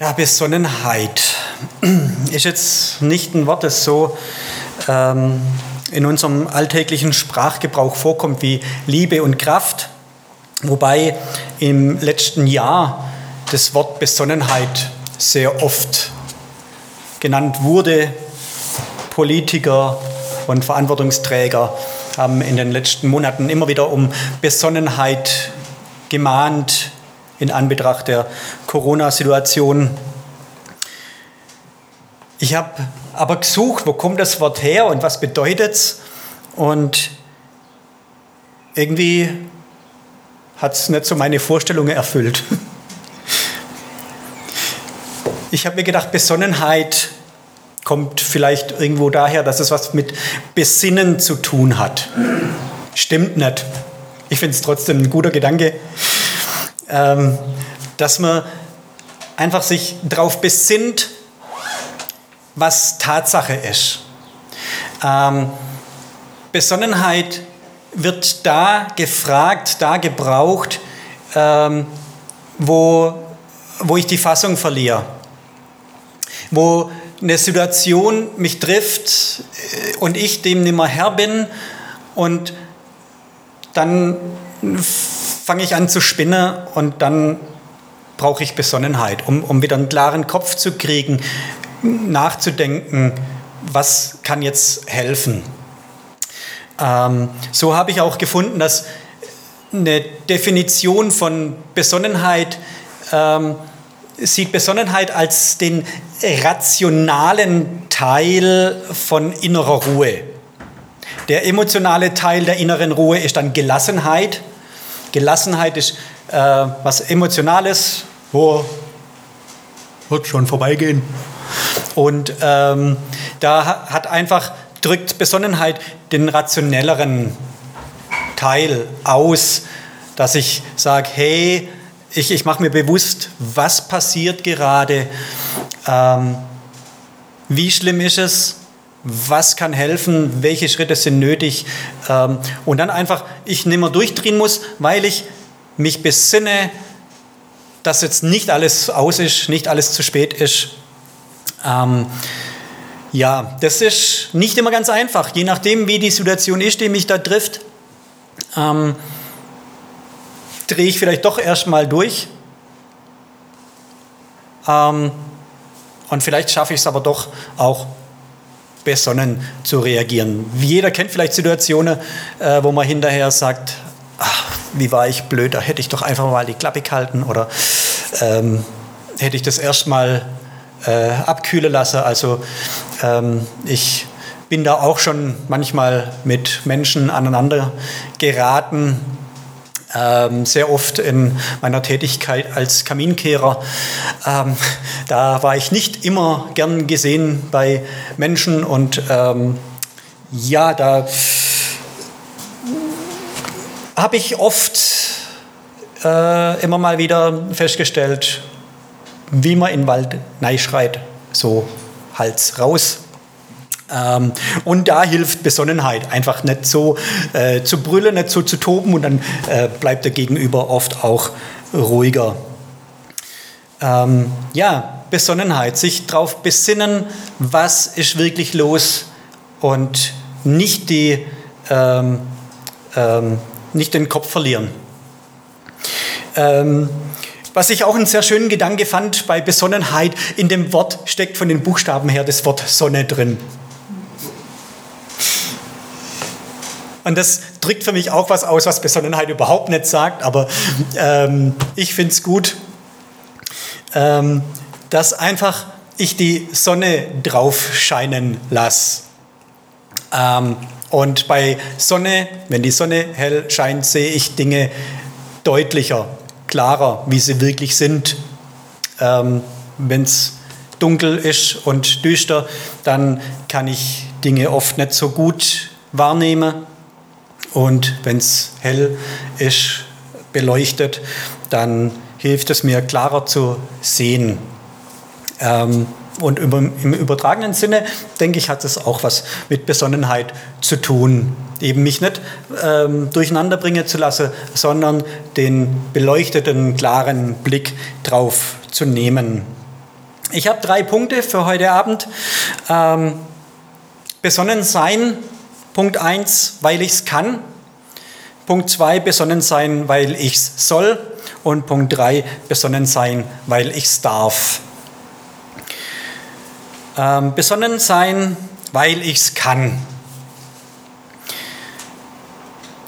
Ja, Besonnenheit ist jetzt nicht ein Wort, das so ähm, in unserem alltäglichen Sprachgebrauch vorkommt wie Liebe und Kraft, wobei im letzten Jahr das Wort Besonnenheit sehr oft genannt wurde. Politiker und Verantwortungsträger haben in den letzten Monaten immer wieder um Besonnenheit gemahnt in Anbetracht der Corona-Situation. Ich habe aber gesucht, wo kommt das Wort her und was bedeutet es? Und irgendwie hat es nicht so meine Vorstellungen erfüllt. Ich habe mir gedacht, Besonnenheit kommt vielleicht irgendwo daher, dass es was mit Besinnen zu tun hat. Stimmt nicht. Ich finde es trotzdem ein guter Gedanke, ähm, dass man einfach sich darauf besinnt, was Tatsache ist. Ähm, Besonnenheit wird da gefragt, da gebraucht, ähm, wo, wo ich die Fassung verliere, wo eine Situation mich trifft äh, und ich dem nicht mehr Herr bin und dann fange ich an zu spinnen und dann brauche ich Besonnenheit, um, um wieder einen klaren Kopf zu kriegen, nachzudenken, was kann jetzt helfen. Ähm, so habe ich auch gefunden, dass eine Definition von Besonnenheit ähm, sieht Besonnenheit als den rationalen Teil von innerer Ruhe. Der emotionale Teil der inneren Ruhe ist dann Gelassenheit. Gelassenheit ist äh, was Emotionales, wo wird schon vorbeigehen. Und ähm, da hat einfach, drückt Besonnenheit den rationelleren Teil aus, dass ich sage, hey, ich, ich mache mir bewusst, was passiert gerade, ähm, wie schlimm ist es, was kann helfen, welche Schritte sind nötig ähm, und dann einfach ich nicht mehr durchdrehen muss, weil ich mich besinne, dass jetzt nicht alles aus ist, nicht alles zu spät ist. Ähm, ja, das ist nicht immer ganz einfach, je nachdem, wie die Situation ist, die mich da trifft. Ähm, drehe ich vielleicht doch erstmal durch. Ähm, und vielleicht schaffe ich es aber doch auch besonnen zu reagieren. Jeder kennt vielleicht Situationen, äh, wo man hinterher sagt, ach, wie war ich blöd, da hätte ich doch einfach mal die Klappe gehalten oder ähm, hätte ich das erstmal äh, abkühlen lassen. Also ähm, ich bin da auch schon manchmal mit Menschen aneinander geraten, sehr oft in meiner Tätigkeit als Kaminkehrer. Ähm, da war ich nicht immer gern gesehen bei Menschen und ähm, ja, da habe ich oft äh, immer mal wieder festgestellt, wie man in den Wald schreit, so Hals raus. Ähm, und da hilft Besonnenheit, einfach nicht so äh, zu brüllen, nicht so zu toben und dann äh, bleibt der Gegenüber oft auch ruhiger. Ähm, ja, Besonnenheit, sich darauf besinnen, was ist wirklich los und nicht, die, ähm, ähm nicht den Kopf verlieren. Ähm, was ich auch einen sehr schönen Gedanke fand bei Besonnenheit, in dem Wort steckt von den Buchstaben her das Wort Sonne drin. Und das drückt für mich auch was aus, was Besonnenheit überhaupt nicht sagt, aber ähm, ich finde es gut, ähm, dass einfach ich die Sonne drauf scheinen lasse. Ähm, und bei Sonne, wenn die Sonne hell scheint, sehe ich Dinge deutlicher, klarer, wie sie wirklich sind. Ähm, wenn es dunkel ist und düster, dann kann ich Dinge oft nicht so gut wahrnehmen. Und wenn es hell ist, beleuchtet, dann hilft es mir klarer zu sehen. Ähm, und im übertragenen Sinne, denke ich, hat es auch was mit Besonnenheit zu tun. Eben mich nicht ähm, durcheinander bringen zu lassen, sondern den beleuchteten, klaren Blick drauf zu nehmen. Ich habe drei Punkte für heute Abend. Ähm, besonnen sein, Punkt 1, weil ich es kann. Punkt 2, besonnen sein, weil ich es soll. Und Punkt 3, besonnen sein, weil ich es darf. Ähm, besonnen sein, weil ich es kann.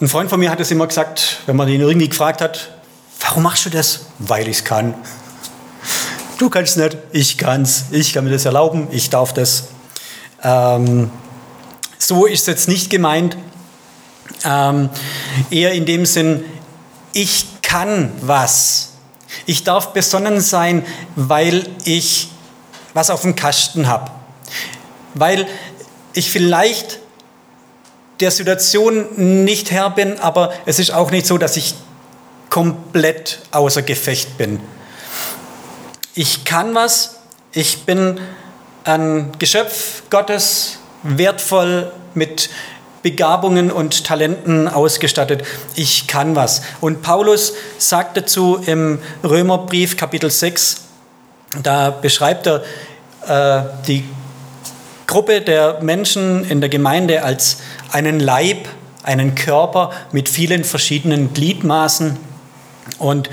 Ein Freund von mir hat es immer gesagt, wenn man ihn irgendwie gefragt hat, warum machst du das? Weil ich es kann. Du kannst nicht, ich kann's. Ich kann mir das erlauben, ich darf das. Ähm, so ist es jetzt nicht gemeint. Ähm, eher in dem Sinn, ich kann was. Ich darf besonnen sein, weil ich was auf dem Kasten habe. Weil ich vielleicht der Situation nicht Herr bin, aber es ist auch nicht so, dass ich komplett außer Gefecht bin. Ich kann was, ich bin ein Geschöpf Gottes, wertvoll mit Begabungen und Talenten ausgestattet. Ich kann was. Und Paulus sagt dazu im Römerbrief Kapitel 6, da beschreibt er äh, die Gruppe der Menschen in der Gemeinde als einen Leib, einen Körper mit vielen verschiedenen Gliedmaßen. Und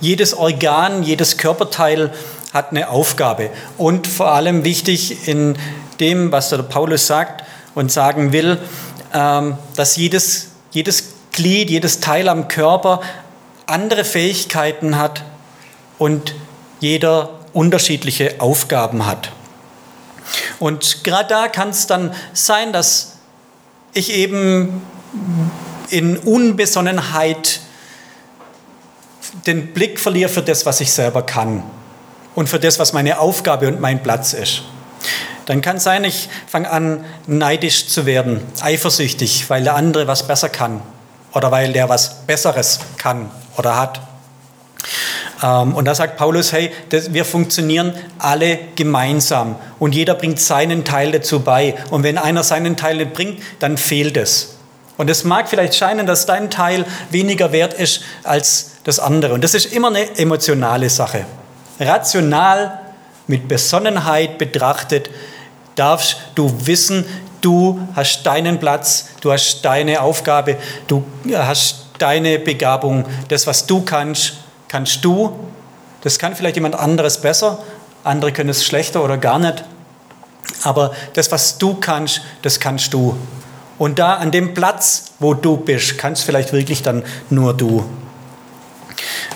jedes Organ, jedes Körperteil hat eine Aufgabe. Und vor allem wichtig in dem, was der Paulus sagt und sagen will, ähm, dass jedes, jedes Glied, jedes Teil am Körper andere Fähigkeiten hat und jeder unterschiedliche Aufgaben hat. Und gerade da kann es dann sein, dass ich eben in Unbesonnenheit den Blick verliere für das, was ich selber kann und für das, was meine Aufgabe und mein Platz ist. Dann kann es sein, ich fange an, neidisch zu werden, eifersüchtig, weil der andere was besser kann oder weil der was Besseres kann oder hat. Ähm, und da sagt Paulus, hey, wir funktionieren alle gemeinsam und jeder bringt seinen Teil dazu bei. Und wenn einer seinen Teil nicht bringt, dann fehlt es. Und es mag vielleicht scheinen, dass dein Teil weniger wert ist als das andere. Und das ist immer eine emotionale Sache. Rational, mit Besonnenheit betrachtet, darfst du wissen, du hast deinen Platz, du hast deine Aufgabe, du hast deine Begabung. Das, was du kannst, kannst du. Das kann vielleicht jemand anderes besser, andere können es schlechter oder gar nicht. Aber das, was du kannst, das kannst du. Und da an dem Platz, wo du bist, kannst vielleicht wirklich dann nur du.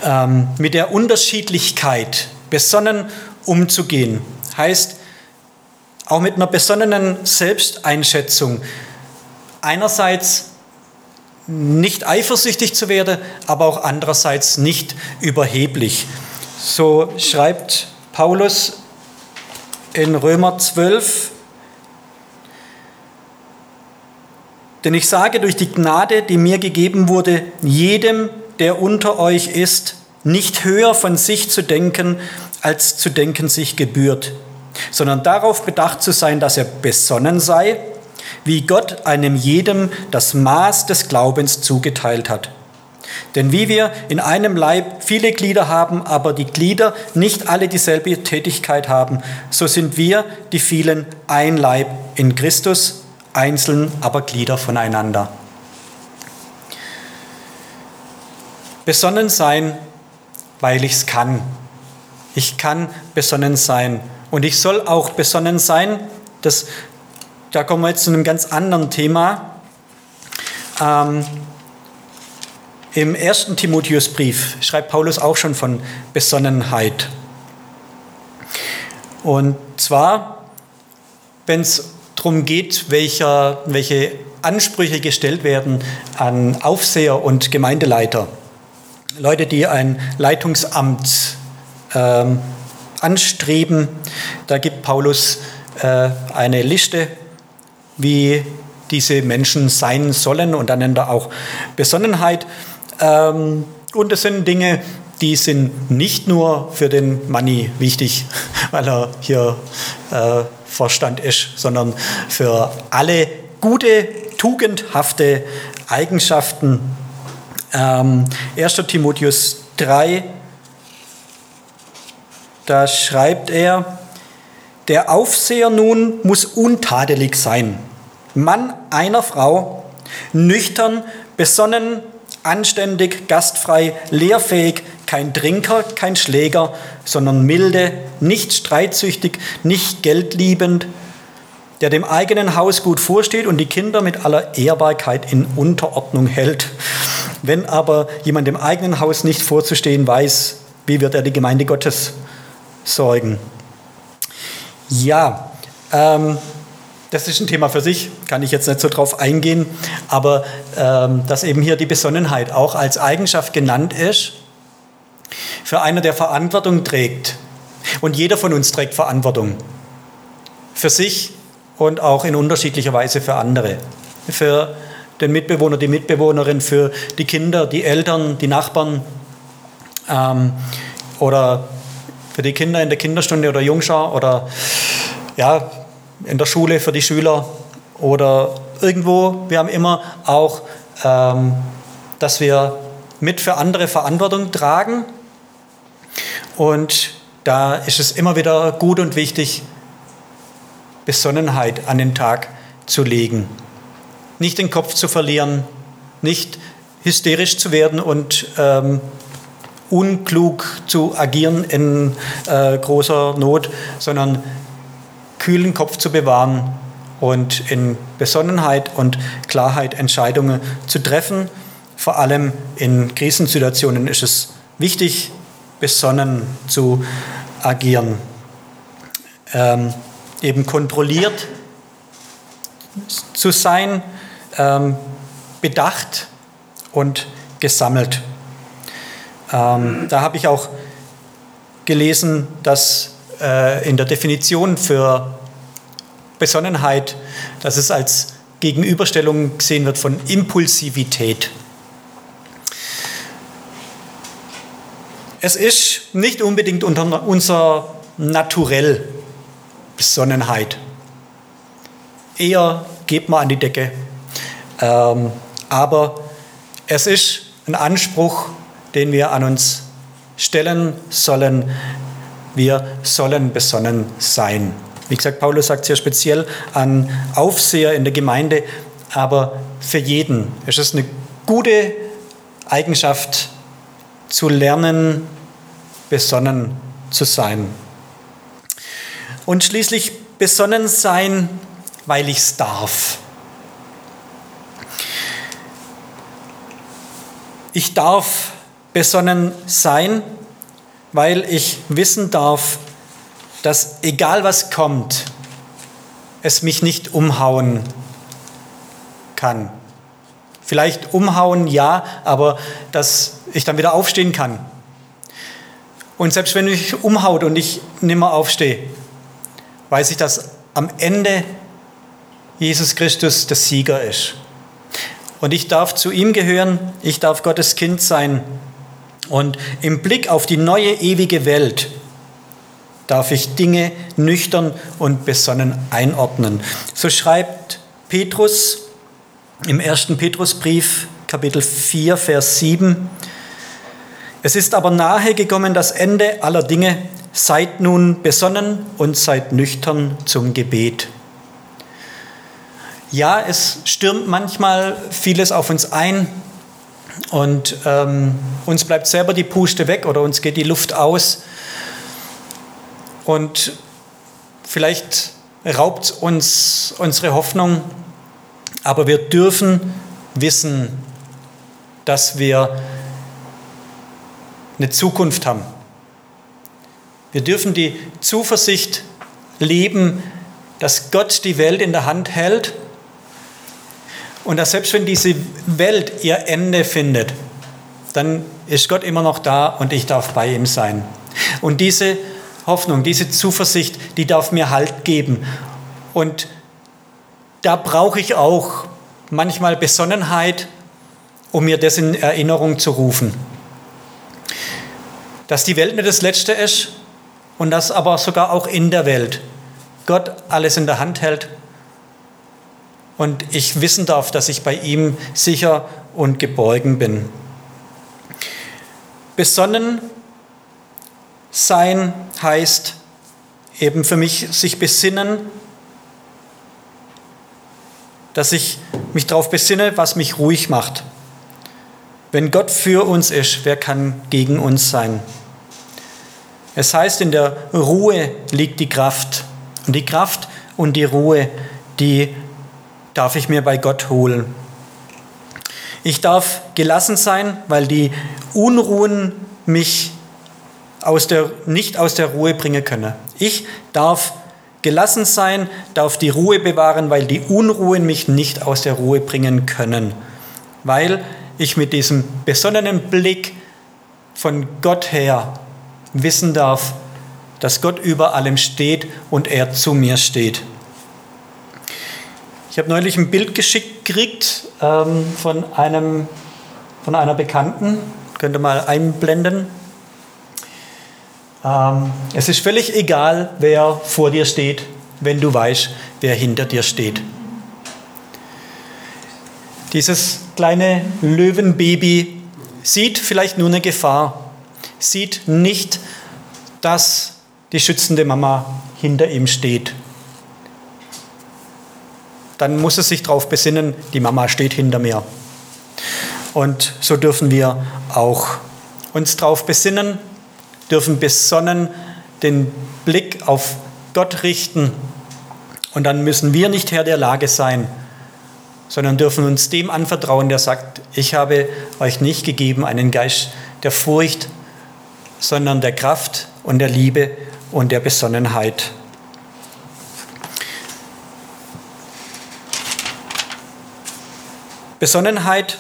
Ähm, mit der Unterschiedlichkeit besonnen umzugehen, heißt auch mit einer besonnenen Selbsteinschätzung einerseits nicht eifersüchtig zu werden, aber auch andererseits nicht überheblich. So schreibt Paulus in Römer 12, denn ich sage durch die Gnade, die mir gegeben wurde, jedem, der unter euch ist, nicht höher von sich zu denken, als zu denken sich gebührt, sondern darauf bedacht zu sein, dass er besonnen sei, wie Gott einem jedem das Maß des Glaubens zugeteilt hat. Denn wie wir in einem Leib viele Glieder haben, aber die Glieder nicht alle dieselbe Tätigkeit haben, so sind wir, die vielen, ein Leib in Christus, einzeln aber Glieder voneinander. Besonnen sein, weil ich es kann. Ich kann besonnen sein. Und ich soll auch besonnen sein, das da kommen wir jetzt zu einem ganz anderen Thema. Ähm, Im ersten Timotheusbrief schreibt Paulus auch schon von Besonnenheit. Und zwar, wenn es darum geht, welcher, welche Ansprüche gestellt werden an Aufseher und Gemeindeleiter. Leute, die ein Leitungsamt ähm, anstreben, da gibt Paulus äh, eine Liste wie diese Menschen sein sollen und dann nennt er auch Besonnenheit. Ähm, und das sind Dinge, die sind nicht nur für den Manni wichtig, weil er hier äh, Vorstand ist, sondern für alle gute, tugendhafte Eigenschaften. Ähm, 1. Timotheus 3, da schreibt er, Der Aufseher nun muss untadelig sein. Mann einer Frau, nüchtern, besonnen, anständig, gastfrei, lehrfähig, kein Trinker, kein Schläger, sondern milde, nicht streitsüchtig, nicht geldliebend, der dem eigenen Haus gut vorsteht und die Kinder mit aller Ehrbarkeit in Unterordnung hält. Wenn aber jemand dem eigenen Haus nicht vorzustehen weiß, wie wird er die Gemeinde Gottes sorgen? Ja, ähm, das ist ein Thema für sich, kann ich jetzt nicht so drauf eingehen, aber ähm, dass eben hier die Besonnenheit auch als Eigenschaft genannt ist, für einer, der Verantwortung trägt. Und jeder von uns trägt Verantwortung. Für sich und auch in unterschiedlicher Weise für andere. Für den Mitbewohner, die Mitbewohnerin, für die Kinder, die Eltern, die Nachbarn ähm, oder für die Kinder in der Kinderstunde oder Jungschar oder ja, in der Schule für die Schüler oder irgendwo. Wir haben immer auch, ähm, dass wir mit für andere Verantwortung tragen. Und da ist es immer wieder gut und wichtig, Besonnenheit an den Tag zu legen. Nicht den Kopf zu verlieren, nicht hysterisch zu werden und ähm, unklug zu agieren in äh, großer Not, sondern kühlen Kopf zu bewahren und in Besonnenheit und Klarheit Entscheidungen zu treffen. Vor allem in Krisensituationen ist es wichtig, besonnen zu agieren. Ähm, eben kontrolliert zu sein, ähm, bedacht und gesammelt. Ähm, da habe ich auch gelesen, dass äh, in der Definition für Besonnenheit, dass es als Gegenüberstellung gesehen wird von Impulsivität. Es ist nicht unbedingt unser Naturell Besonnenheit. Eher geht man an die Decke. Ähm, aber es ist ein Anspruch, den wir an uns stellen sollen. Wir sollen besonnen sein. Wie gesagt, Paulus sagt sehr speziell an Aufseher in der Gemeinde, aber für jeden ist es eine gute Eigenschaft zu lernen, besonnen zu sein. Und schließlich besonnen sein, weil ich es darf. Ich darf besonnen sein, weil ich wissen darf, dass egal was kommt, es mich nicht umhauen kann. Vielleicht umhauen, ja, aber dass ich dann wieder aufstehen kann. Und selbst wenn mich umhaut und ich nimmer aufstehe, weiß ich, dass am Ende Jesus Christus der Sieger ist. Und ich darf zu ihm gehören, ich darf Gottes Kind sein. Und im Blick auf die neue ewige Welt darf ich Dinge nüchtern und besonnen einordnen. So schreibt Petrus im ersten Petrusbrief, Kapitel 4, Vers 7. Es ist aber nahe gekommen das Ende aller Dinge. Seid nun besonnen und seid nüchtern zum Gebet. Ja, es stürmt manchmal vieles auf uns ein und ähm, uns bleibt selber die Puste weg oder uns geht die Luft aus. Und vielleicht raubt uns unsere Hoffnung, aber wir dürfen wissen, dass wir eine Zukunft haben. Wir dürfen die Zuversicht leben, dass Gott die Welt in der Hand hält und dass selbst wenn diese Welt ihr Ende findet, dann ist Gott immer noch da und ich darf bei ihm sein. Und diese Hoffnung, diese Zuversicht, die darf mir Halt geben. Und da brauche ich auch manchmal Besonnenheit, um mir das in Erinnerung zu rufen. Dass die Welt nicht das Letzte ist und dass aber sogar auch in der Welt Gott alles in der Hand hält und ich wissen darf, dass ich bei ihm sicher und geborgen bin. Besonnen sein heißt eben für mich sich besinnen, dass ich mich darauf besinne, was mich ruhig macht. Wenn Gott für uns ist, wer kann gegen uns sein? Es heißt, in der Ruhe liegt die Kraft. Und die Kraft und die Ruhe, die darf ich mir bei Gott holen. Ich darf gelassen sein, weil die Unruhen mich aus der, nicht aus der Ruhe bringen können. Ich darf gelassen sein, darf die Ruhe bewahren, weil die Unruhen mich nicht aus der Ruhe bringen können. Weil ich mit diesem besonnenen Blick von Gott her wissen darf, dass Gott über allem steht und er zu mir steht. Ich habe neulich ein Bild geschickt gekriegt ähm, von, einem, von einer Bekannten. Könnt ihr mal einblenden. Ähm, es ist völlig egal, wer vor dir steht, wenn du weißt, wer hinter dir steht. Dieses kleine Löwenbaby sieht vielleicht nur eine Gefahr, sieht nicht, dass die schützende Mama hinter ihm steht. Dann muss es sich darauf besinnen, die Mama steht hinter mir. Und so dürfen wir auch uns darauf besinnen, dürfen besonnen den Blick auf Gott richten. Und dann müssen wir nicht Herr der Lage sein, sondern dürfen uns dem anvertrauen, der sagt, ich habe euch nicht gegeben einen Geist der Furcht, sondern der Kraft und der Liebe und der Besonnenheit. Besonnenheit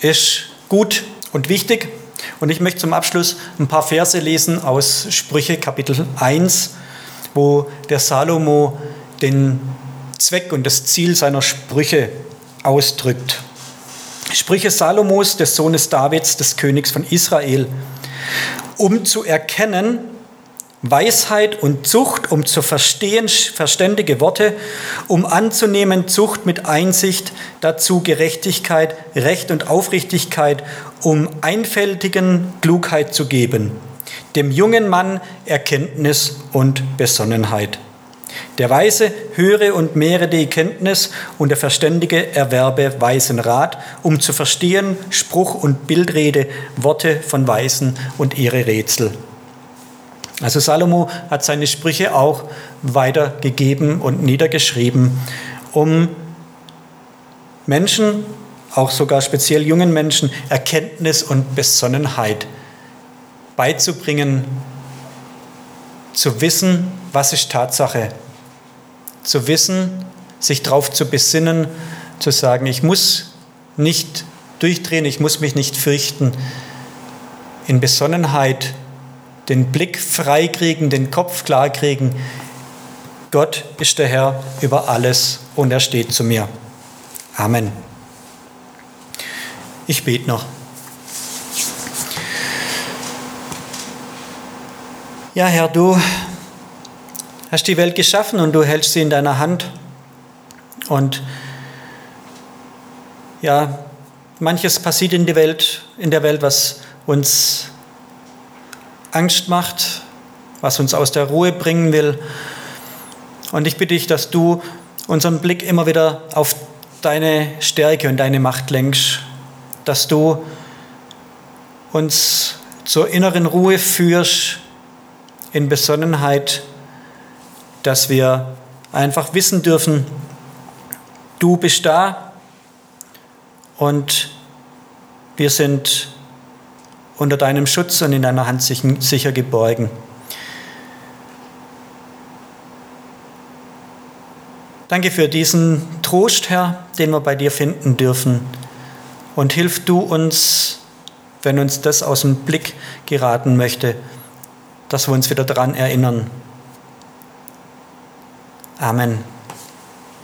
ist gut und wichtig. Und ich möchte zum Abschluss ein paar Verse lesen aus Sprüche Kapitel 1, wo der Salomo den Zweck und das Ziel seiner Sprüche ausdrückt. Sprüche Salomos, des Sohnes Davids, des Königs von Israel, um zu erkennen, Weisheit und Zucht, um zu verstehen verständige Worte, um anzunehmen Zucht mit Einsicht, dazu Gerechtigkeit, Recht und Aufrichtigkeit, um einfältigen Klugheit zu geben, dem jungen Mann Erkenntnis und Besonnenheit. Der Weise höre und mehre die Kenntnis und der Verständige erwerbe weisen Rat, um zu verstehen Spruch und Bildrede, Worte von Weisen und ihre Rätsel. Also Salomo hat seine Sprüche auch weitergegeben und niedergeschrieben, um Menschen, auch sogar speziell jungen Menschen, Erkenntnis und Besonnenheit beizubringen, zu wissen, was ist Tatsache, zu wissen, sich darauf zu besinnen, zu sagen, ich muss nicht durchdrehen, ich muss mich nicht fürchten, in Besonnenheit den Blick freikriegen, den Kopf klarkriegen. Gott ist der Herr über alles und er steht zu mir. Amen. Ich bete noch. Ja, Herr, du hast die Welt geschaffen und du hältst sie in deiner Hand. Und ja, manches passiert in der Welt, in der Welt, was uns Angst macht, was uns aus der Ruhe bringen will. Und ich bitte dich, dass du unseren Blick immer wieder auf deine Stärke und deine Macht lenkst, dass du uns zur inneren Ruhe führst, in Besonnenheit, dass wir einfach wissen dürfen, du bist da und wir sind unter deinem Schutz und in deiner Hand sicher geborgen. Danke für diesen Trost, Herr, den wir bei dir finden dürfen. Und hilf du uns, wenn uns das aus dem Blick geraten möchte, dass wir uns wieder daran erinnern. Amen.